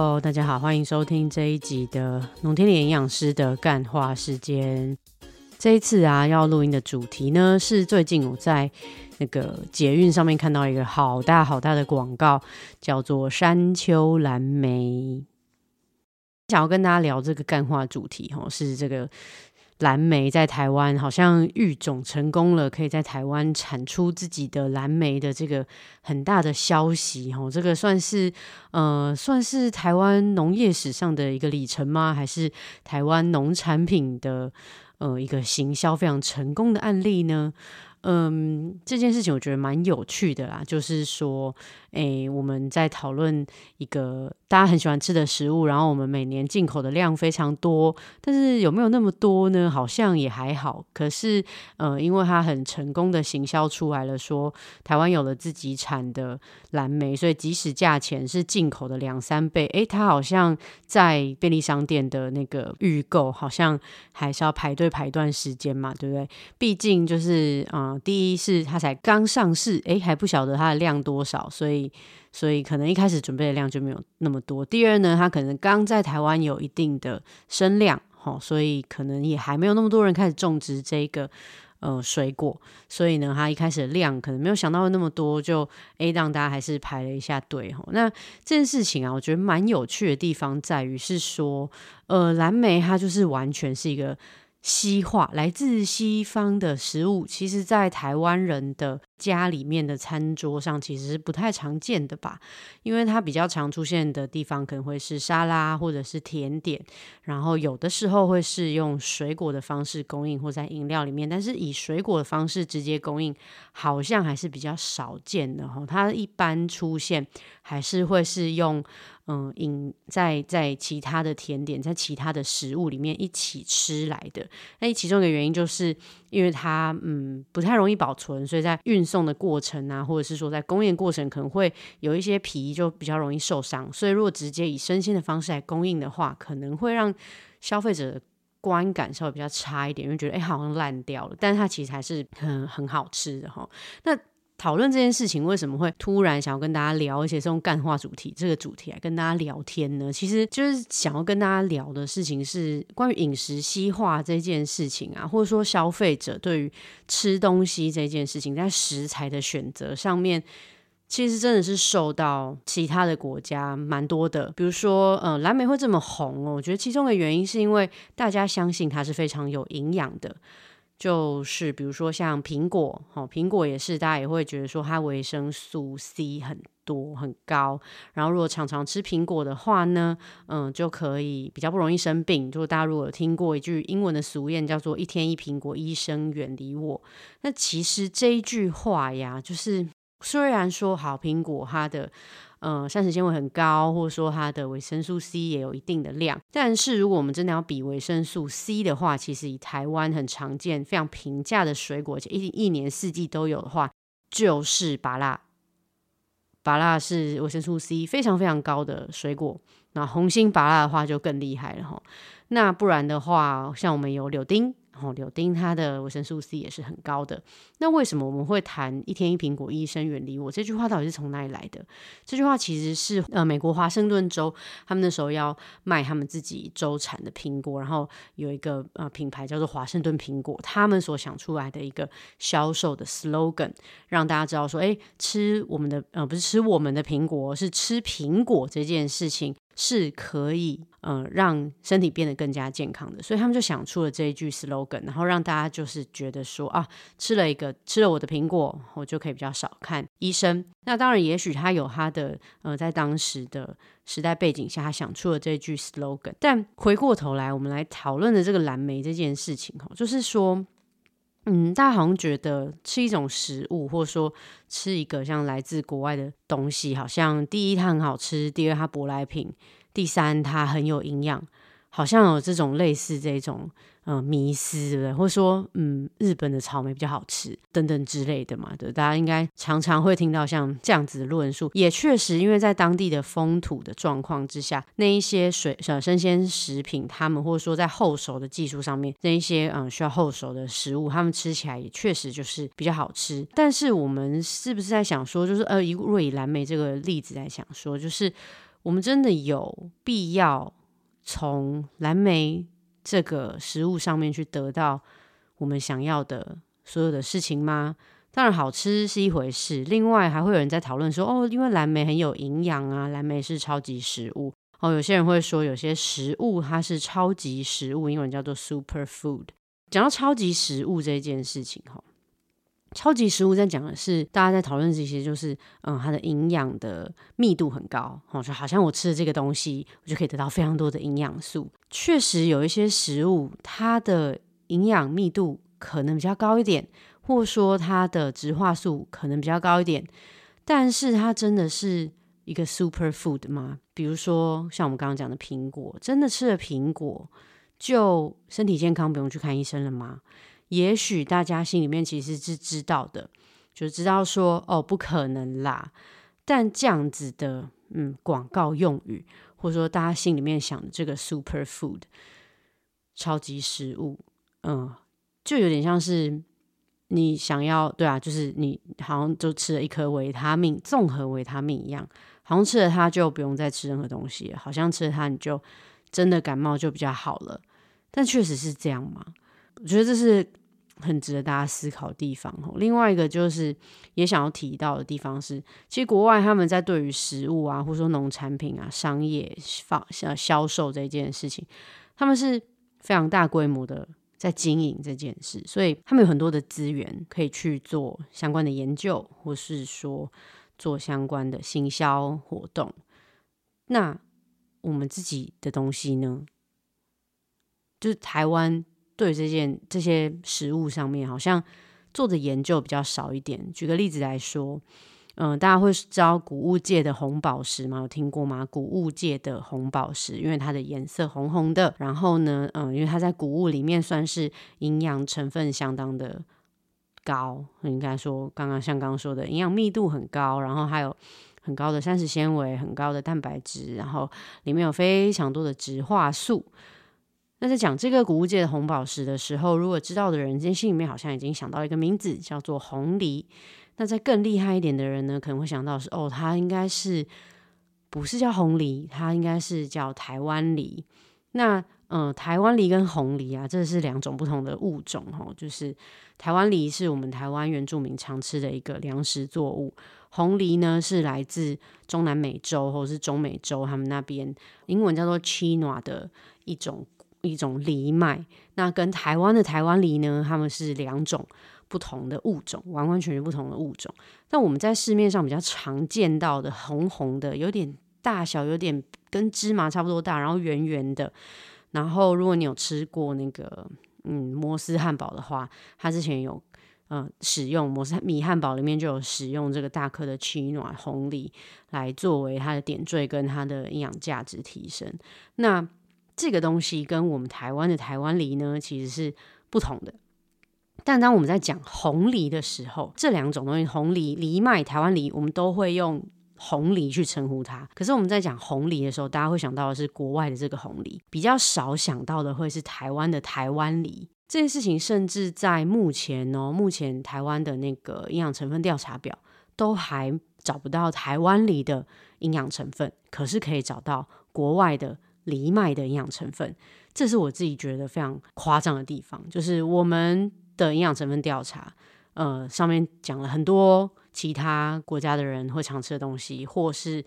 哦大家好，欢迎收听这一集的农天里营养师的干话时间。这一次啊，要录音的主题呢，是最近我在那个捷运上面看到一个好大好大的广告，叫做山丘蓝莓。想要跟大家聊这个干话主题，哈，是这个。蓝莓在台湾好像育种成功了，可以在台湾产出自己的蓝莓的这个很大的消息哦，这个算是呃算是台湾农业史上的一个里程吗？还是台湾农产品的呃一个行销非常成功的案例呢？嗯，这件事情我觉得蛮有趣的啦，就是说，诶，我们在讨论一个大家很喜欢吃的食物，然后我们每年进口的量非常多，但是有没有那么多呢？好像也还好。可是，呃，因为它很成功的行销出来了，说台湾有了自己产的蓝莓，所以即使价钱是进口的两三倍，诶，它好像在便利商店的那个预购，好像还是要排队排一段时间嘛，对不对？毕竟就是啊。第一是它才刚上市，诶，还不晓得它的量多少，所以所以可能一开始准备的量就没有那么多。第二呢，它可能刚在台湾有一定的声量，哈，所以可能也还没有那么多人开始种植这个呃水果，所以呢，它一开始的量可能没有想到那么多，就诶让大家还是排了一下队，哈。那这件事情啊，我觉得蛮有趣的地方在于是说，呃，蓝莓它就是完全是一个。西化来自西方的食物，其实，在台湾人的家里面的餐桌上，其实是不太常见的吧。因为它比较常出现的地方，可能会是沙拉或者是甜点，然后有的时候会是用水果的方式供应，或在饮料里面。但是以水果的方式直接供应，好像还是比较少见的哈。它一般出现还是会是用。嗯，饮在在其他的甜点，在其他的食物里面一起吃来的。那其中一个原因就是因为它嗯不太容易保存，所以在运送的过程啊，或者是说在供应过程，可能会有一些皮就比较容易受伤。所以如果直接以生鲜的方式来供应的话，可能会让消费者观感稍微比较差一点，因为觉得哎好像烂掉了，但是它其实还是很很好吃的哈。那讨论这件事情为什么会突然想要跟大家聊，而且是用干话主题这个主题来跟大家聊天呢？其实就是想要跟大家聊的事情是关于饮食西化这件事情啊，或者说消费者对于吃东西这件事情，在食材的选择上面，其实真的是受到其他的国家蛮多的。比如说，呃，蓝莓会这么红哦，我觉得其中的原因是因为大家相信它是非常有营养的。就是比如说像苹果，哈，苹果也是大家也会觉得说它维生素 C 很多很高，然后如果常常吃苹果的话呢，嗯，就可以比较不容易生病。就大家如果有听过一句英文的俗谚，叫做“一天一苹果，医生远离我”，那其实这一句话呀，就是虽然说好苹果它的。嗯，膳食纤维很高，或者说它的维生素 C 也有一定的量。但是如果我们真的要比维生素 C 的话，其实以台湾很常见、非常平价的水果，且一一年四季都有的话，就是芭辣。芭辣是维生素 C 非常非常高的水果。那红心芭辣的话就更厉害了哈。那不然的话，像我们有柳丁。哦，柳丁它的维生素 C 也是很高的。那为什么我们会谈一天一苹果，医生远离我？这句话到底是从哪里来的？这句话其实是呃，美国华盛顿州他们那时候要卖他们自己州产的苹果，然后有一个呃品牌叫做华盛顿苹果，他们所想出来的一个销售的 slogan，让大家知道说，哎，吃我们的呃不是吃我们的苹果，是吃苹果这件事情。是可以，呃，让身体变得更加健康的，所以他们就想出了这一句 slogan，然后让大家就是觉得说啊，吃了一个吃了我的苹果，我就可以比较少看医生。那当然，也许他有他的，呃，在当时的时代背景下，他想出了这句 slogan。但回过头来，我们来讨论的这个蓝莓这件事情，哈，就是说，嗯，大家好像觉得吃一种食物，或者说吃一个像来自国外的东西，好像第一它很好吃，第二它舶来品。第三，它很有营养，好像有这种类似这种呃迷思，对不对？或者说，嗯，日本的草莓比较好吃等等之类的嘛，对，大家应该常常会听到像这样子的论述。也确实，因为在当地的风土的状况之下，那一些水呃生鲜食品，他们或者说在后熟的技术上面，那一些嗯需要后熟的食物，他们吃起来也确实就是比较好吃。但是我们是不是在想说，就是呃以蓝莓这个例子来想说，就是。我们真的有必要从蓝莓这个食物上面去得到我们想要的所有的事情吗？当然，好吃是一回事，另外还会有人在讨论说，哦，因为蓝莓很有营养啊，蓝莓是超级食物。哦，有些人会说，有些食物它是超级食物，英文叫做 super food。讲到超级食物这件事情，哈，超级食物在讲的是大家在讨论这些，就是嗯，它的营养的密度很高，哦，就好像我吃的这个东西，我就可以得到非常多的营养素。确实有一些食物，它的营养密度可能比较高一点。或说它的植化素可能比较高一点，但是它真的是一个 super food 吗？比如说像我们刚刚讲的苹果，真的吃了苹果就身体健康不用去看医生了吗？也许大家心里面其实是知道的，就知道说哦不可能啦。但这样子的嗯广告用语，或者说大家心里面想的这个 super food 超级食物，嗯，就有点像是。你想要对啊，就是你好像就吃了一颗维他命综合维他命一样，好像吃了它就不用再吃任何东西，好像吃了它你就真的感冒就比较好了。但确实是这样吗？我觉得这是很值得大家思考的地方哦。另外一个就是也想要提到的地方是，其实国外他们在对于食物啊，或者说农产品啊、商业放销售这件事情，他们是非常大规模的。在经营这件事，所以他们有很多的资源可以去做相关的研究，或是说做相关的行销活动。那我们自己的东西呢？就是台湾对这件这些食物上面，好像做的研究比较少一点。举个例子来说。嗯，大家会知道谷物界的红宝石吗？有听过吗？谷物界的红宝石，因为它的颜色红红的，然后呢，嗯，因为它在谷物里面算是营养成分相当的高，应该说刚刚像刚刚说的营养密度很高，然后还有很高的膳食纤维、很高的蛋白质，然后里面有非常多的植化素。那在讲这个谷物界的红宝石的时候，如果知道的人，今天心里面好像已经想到一个名字，叫做红梨。那在更厉害一点的人呢，可能会想到是哦，它应该是不是叫红梨，它应该是叫台湾梨。那嗯，台湾梨跟红梨啊，这是两种不同的物种哦。就是台湾梨是我们台湾原住民常吃的一个粮食作物，红梨呢是来自中南美洲或者是中美洲他们那边，英文叫做 China 的一种一种藜麦。那跟台湾的台湾梨呢，他们是两种。不同的物种，完完全全不同的物种。但我们在市面上比较常见到的红红的，有点大小，有点跟芝麻差不多大，然后圆圆的。然后如果你有吃过那个嗯摩斯汉堡的话，它之前有嗯使用摩斯米汉堡里面就有使用这个大颗的奇暖红梨来作为它的点缀跟它的营养价值提升。那这个东西跟我们台湾的台湾梨呢，其实是不同的。但当我们在讲红梨的时候，这两种东西，红梨、梨麦、台湾梨，我们都会用红梨去称呼它。可是我们在讲红梨的时候，大家会想到的是国外的这个红梨，比较少想到的会是台湾的台湾梨。这件事情甚至在目前哦，目前台湾的那个营养成分调查表都还找不到台湾梨的营养成分，可是可以找到国外的藜麦的营养成分。这是我自己觉得非常夸张的地方，就是我们。的营养成分调查，呃，上面讲了很多其他国家的人会常吃的东西，或是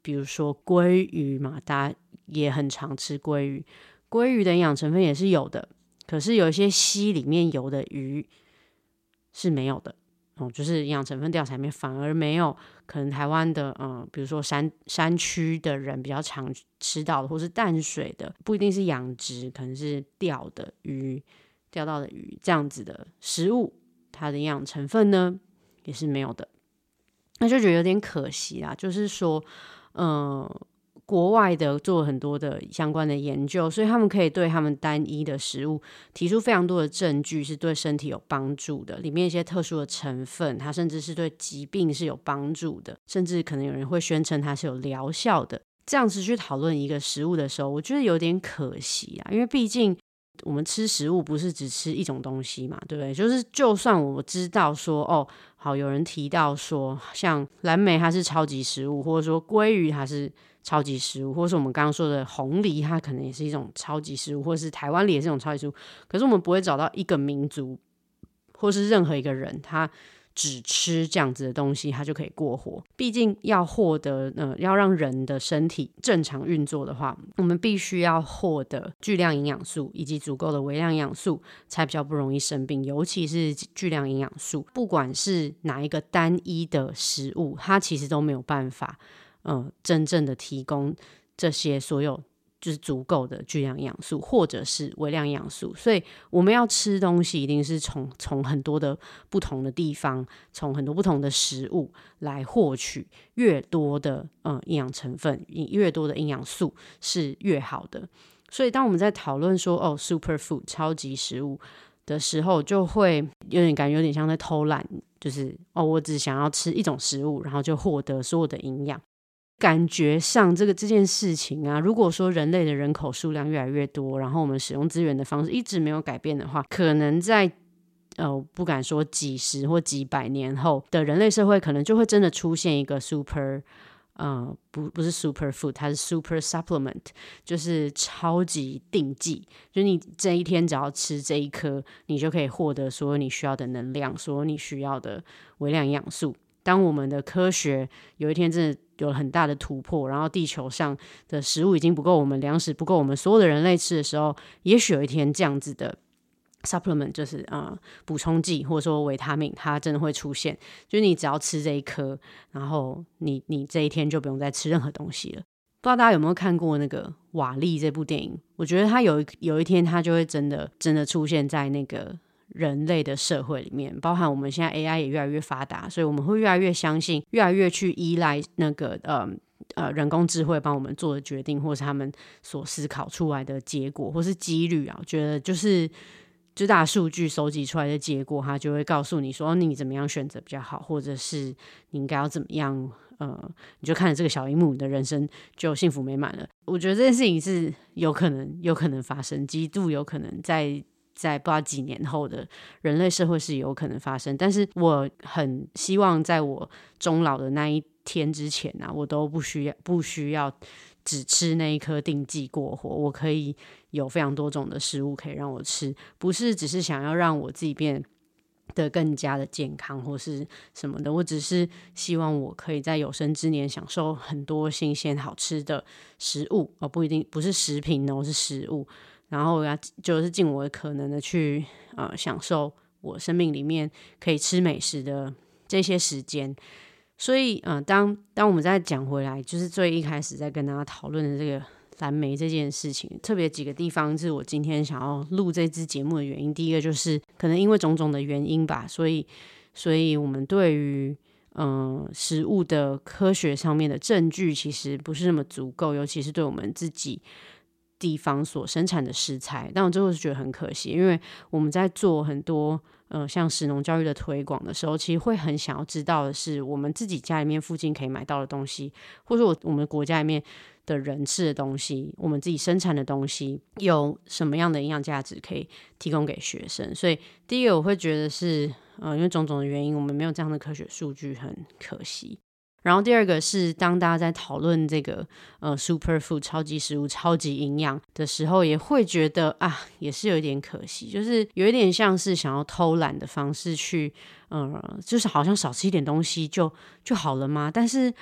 比如说鲑鱼嘛，大家也很常吃鲑鱼，鲑鱼的营养成分也是有的，可是有一些溪里面游的鱼是没有的哦，就是营养成分调查里面反而没有，可能台湾的嗯，比如说山山区的人比较常吃到的，或是淡水的，不一定是养殖，可能是钓的鱼。钓到的鱼这样子的食物，它的营养成分呢也是没有的，那就觉得有点可惜啦。就是说，嗯，国外的做很多的相关的研究，所以他们可以对他们单一的食物提出非常多的证据，是对身体有帮助的。里面一些特殊的成分，它甚至是对疾病是有帮助的，甚至可能有人会宣称它是有疗效的。这样子去讨论一个食物的时候，我觉得有点可惜啊，因为毕竟。我们吃食物不是只吃一种东西嘛，对不对？就是就算我知道说，哦，好，有人提到说，像蓝莓它是超级食物，或者说鲑鱼它是超级食物，或是我们刚刚说的红梨，它可能也是一种超级食物，或是台湾梨也是一种超级食物。可是我们不会找到一个民族，或是任何一个人，他。只吃这样子的东西，他就可以过活。毕竟要获得呃，要让人的身体正常运作的话，我们必须要获得巨量营养素以及足够的微量营养素，才比较不容易生病。尤其是巨量营养素，不管是哪一个单一的食物，它其实都没有办法，呃，真正的提供这些所有。就是足够的巨量营养素，或者是微量营养素，所以我们要吃东西，一定是从从很多的不同的地方，从很多不同的食物来获取越多的嗯营养成分，越多的营养素是越好的。所以当我们在讨论说哦，super food 超级食物的时候，就会有点感觉有点像在偷懒，就是哦，我只想要吃一种食物，然后就获得所有的营养。感觉上，这个这件事情啊，如果说人类的人口数量越来越多，然后我们使用资源的方式一直没有改变的话，可能在呃不敢说几十或几百年后的人类社会，可能就会真的出现一个 super 呃不不是 super food，它是 super supplement，就是超级定剂，就你这一天只要吃这一颗，你就可以获得所有你需要的能量，所有你需要的微量营养素。当我们的科学有一天真的有了很大的突破，然后地球上的食物已经不够我们粮食不够我们所有的人类吃的时候，也许有一天这样子的 supplement 就是啊补充剂或者说维他命，它真的会出现。就是你只要吃这一颗，然后你你这一天就不用再吃任何东西了。不知道大家有没有看过那个瓦力这部电影？我觉得他有一有一天他就会真的真的出现在那个。人类的社会里面，包含我们现在 AI 也越来越发达，所以我们会越来越相信，越来越去依赖那个呃呃人工智慧帮我们做的决定，或是他们所思考出来的结果，或是几率啊。我觉得就是最大数据收集出来的结果，它就会告诉你说你怎么样选择比较好，或者是你应该要怎么样呃，你就看着这个小荧幕，你的人生就幸福美满了。我觉得这件事情是有可能有可能发生，极度有可能在。在不知道几年后的人类社会是有可能发生，但是我很希望在我终老的那一天之前啊，我都不需要不需要只吃那一颗定剂过活，我可以有非常多种的食物可以让我吃，不是只是想要让我自己变得更加的健康或是什么的，我只是希望我可以在有生之年享受很多新鲜好吃的食物，而不一定不是食品哦，是食物。然后我要就是尽我的可能的去呃享受我生命里面可以吃美食的这些时间，所以嗯，当当我们再讲回来，就是最一开始在跟大家讨论的这个蓝莓这件事情，特别几个地方是我今天想要录这支节目的原因。第一个就是可能因为种种的原因吧，所以所以我们对于嗯食物的科学上面的证据其实不是那么足够，尤其是对我们自己。地方所生产的食材，但我最后是觉得很可惜，因为我们在做很多呃像食农教育的推广的时候，其实会很想要知道的是，我们自己家里面附近可以买到的东西，或者我我们国家里面的人吃的东西，我们自己生产的东西有什么样的营养价值可以提供给学生。所以第一个我会觉得是，呃，因为种种的原因，我们没有这样的科学数据，很可惜。然后第二个是，当大家在讨论这个呃 super food 超级食物、超级营养的时候，也会觉得啊，也是有一点可惜，就是有一点像是想要偷懒的方式去，呃，就是好像少吃一点东西就就好了吗？但是，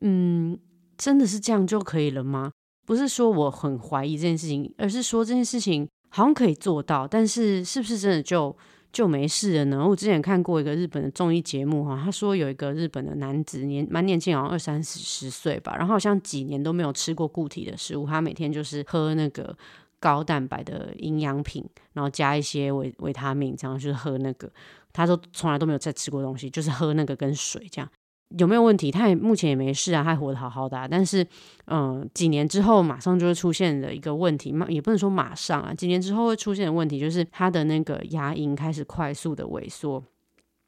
嗯，真的是这样就可以了吗？不是说我很怀疑这件事情，而是说这件事情好像可以做到，但是是不是真的就？就没事了呢。我之前看过一个日本的综艺节目哈，他说有一个日本的男子年蛮年轻，好像二三十岁吧，然后好像几年都没有吃过固体的食物，他每天就是喝那个高蛋白的营养品，然后加一些维维他命，这样就是喝那个。他说从来都没有再吃过东西，就是喝那个跟水这样。有没有问题？他也目前也没事啊，他活得好好的。但是，嗯，几年之后马上就会出现的一个问题，马也不能说马上啊，几年之后会出现的问题就是他的那个牙龈开始快速的萎缩，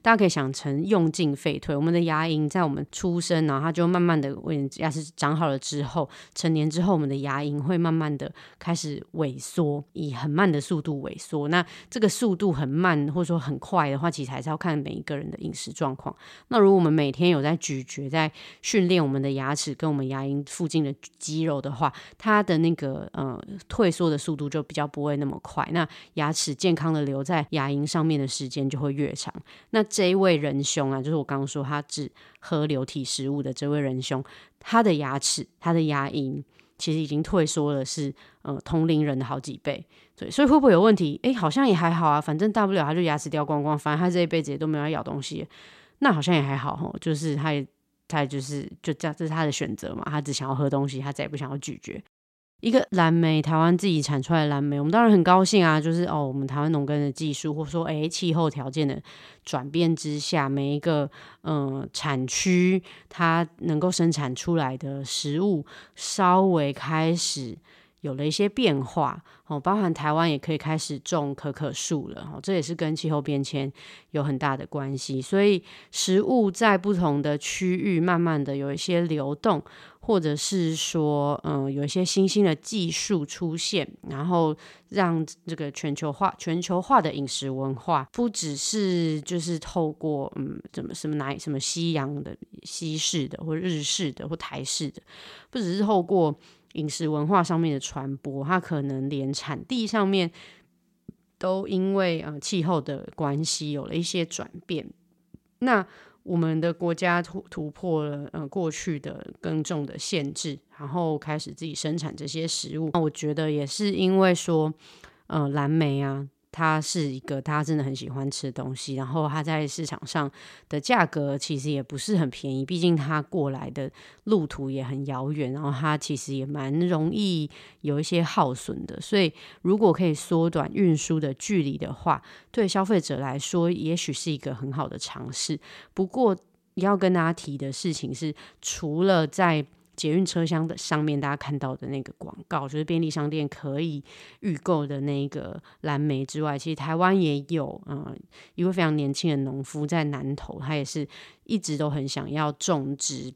大家可以想成用进废退。我们的牙龈在我们出生，然后它就慢慢的为牙齿长好了之后，成年之后，我们的牙龈会慢慢的开始萎缩，以很慢的速度萎缩。那这个速度很慢或者说很快的话，其实还是要看每一个人的饮食状况。那如果我们每天有在咀嚼，在训练我们的牙齿跟我们牙龈附近的肌肉的话，它的那个呃退缩的速度就比较不会那么快。那牙齿健康的留在牙龈上面的时间就会越长。那这一位仁兄啊，就是我刚刚说他只喝流体食物的这位仁兄，他的牙齿、他的牙龈其实已经退缩了，是呃同龄人的好几倍。对，所以会不会有问题？诶，好像也还好啊，反正大不了他就牙齿掉光光，反正他这一辈子也都没有咬东西，那好像也还好哈。就是他也他就是就这样，这是他的选择嘛，他只想要喝东西，他再也不想要咀嚼。一个蓝莓，台湾自己产出来的蓝莓，我们当然很高兴啊。就是哦，我们台湾农耕的技术，或者说诶气候条件的转变之下，每一个嗯产区它能够生产出来的食物，稍微开始有了一些变化哦。包含台湾也可以开始种可可树了哦，这也是跟气候变迁有很大的关系。所以食物在不同的区域，慢慢的有一些流动。或者是说，嗯，有一些新兴的技术出现，然后让这个全球化、全球化的饮食文化，不只是就是透过嗯，怎么什么哪什么西洋的、西式的，或日式的，或台式的，不只是透过饮食文化上面的传播，它可能连产地上面都因为呃气候的关系有了一些转变。那我们的国家突突破了呃过去的耕种的限制，然后开始自己生产这些食物。那我觉得也是因为说，呃，蓝莓啊。它是一个大家真的很喜欢吃的东西，然后它在市场上的价格其实也不是很便宜，毕竟它过来的路途也很遥远，然后它其实也蛮容易有一些耗损的，所以如果可以缩短运输的距离的话，对消费者来说也许是一个很好的尝试。不过要跟大家提的事情是，除了在捷运车厢的上面，大家看到的那个广告，就是便利商店可以预购的那个蓝莓之外，其实台湾也有，嗯，一位非常年轻的农夫在南投，他也是一直都很想要种植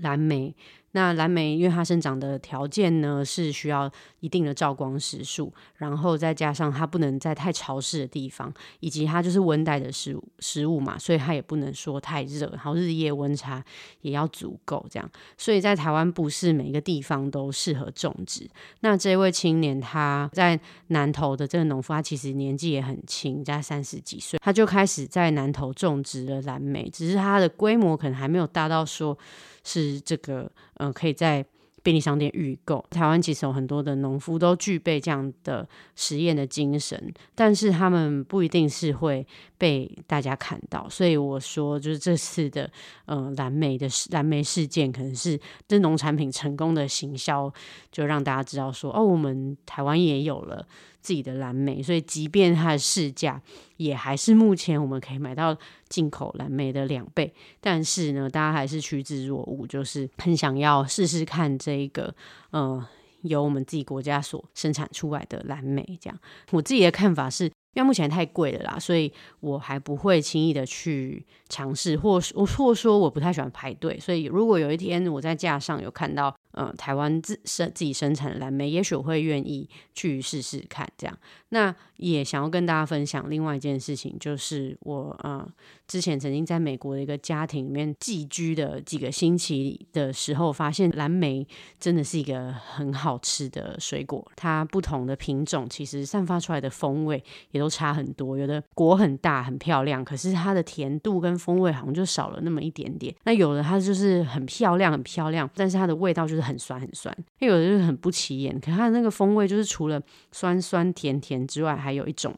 蓝莓。那蓝莓，因为它生长的条件呢是需要一定的照光时数，然后再加上它不能在太潮湿的地方，以及它就是温带的食物食物嘛，所以它也不能说太热，然后日夜温差也要足够这样。所以在台湾不是每个地方都适合种植。那这位青年他在南投的这个农夫，他其实年纪也很轻，在三十几岁，他就开始在南投种植了蓝莓，只是它的规模可能还没有大到说。是这个，呃，可以在便利商店预购。台湾其实有很多的农夫都具备这样的实验的精神，但是他们不一定是会被大家看到。所以我说，就是这次的，呃，蓝莓的蓝莓事件，可能是这农产品成功的行销，就让大家知道说，哦，我们台湾也有了。自己的蓝莓，所以即便它的市价也还是目前我们可以买到进口蓝莓的两倍，但是呢，大家还是趋之若鹜，就是很想要试试看这一个，呃，由我们自己国家所生产出来的蓝莓。这样，我自己的看法是，因为目前太贵了啦，所以我还不会轻易的去尝试，或或或说我不太喜欢排队，所以如果有一天我在架上有看到。呃，台湾自生自己生产的蓝莓，也许会愿意去试试看。这样，那也想要跟大家分享另外一件事情，就是我呃之前曾经在美国的一个家庭里面寄居的几个星期的时候，发现蓝莓真的是一个很好吃的水果。它不同的品种其实散发出来的风味也都差很多，有的果很大很漂亮，可是它的甜度跟风味好像就少了那么一点点。那有的它就是很漂亮很漂亮，但是它的味道就是。很酸很酸，那有的就是很不起眼。可它的那个风味，就是除了酸酸甜甜之外，还有一种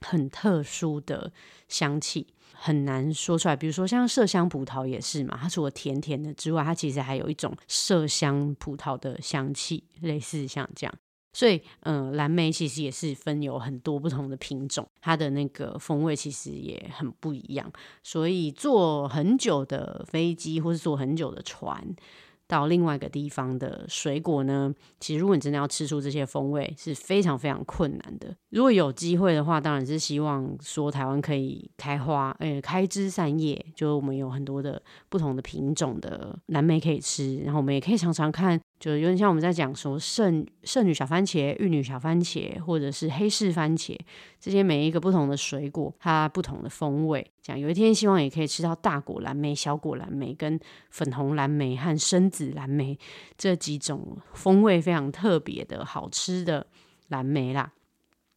很特殊的香气，很难说出来。比如说像麝香葡萄也是嘛，它除了甜甜的之外，它其实还有一种麝香葡萄的香气，类似像这样。所以，嗯，蓝莓其实也是分有很多不同的品种，它的那个风味其实也很不一样。所以坐很久的飞机或是坐很久的船。到另外一个地方的水果呢，其实如果你真的要吃出这些风味，是非常非常困难的。如果有机会的话，当然是希望说台湾可以开花，呃，开枝散叶，就我们有很多的不同的品种的蓝莓可以吃，然后我们也可以常常看，就有点像我们在讲说圣圣女小番茄、玉女小番茄，或者是黑市番茄，这些每一个不同的水果，它不同的风味。讲有一天希望也可以吃到大果蓝莓、小果蓝莓、跟粉红蓝莓和深紫蓝莓这几种风味非常特别的好吃的蓝莓啦。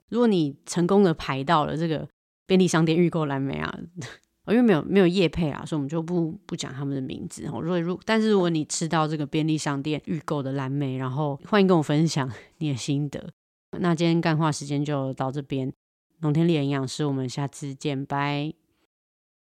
如果你成功的排到了这个便利商店预购蓝莓啊，因为没有没有叶配啊，所以我们就不不讲他们的名字哦。如果如但是如果你吃到这个便利商店预购的蓝莓，然后欢迎跟我分享 你的心得。那今天干话时间就到这边，农天丽营养师，我们下次见，拜。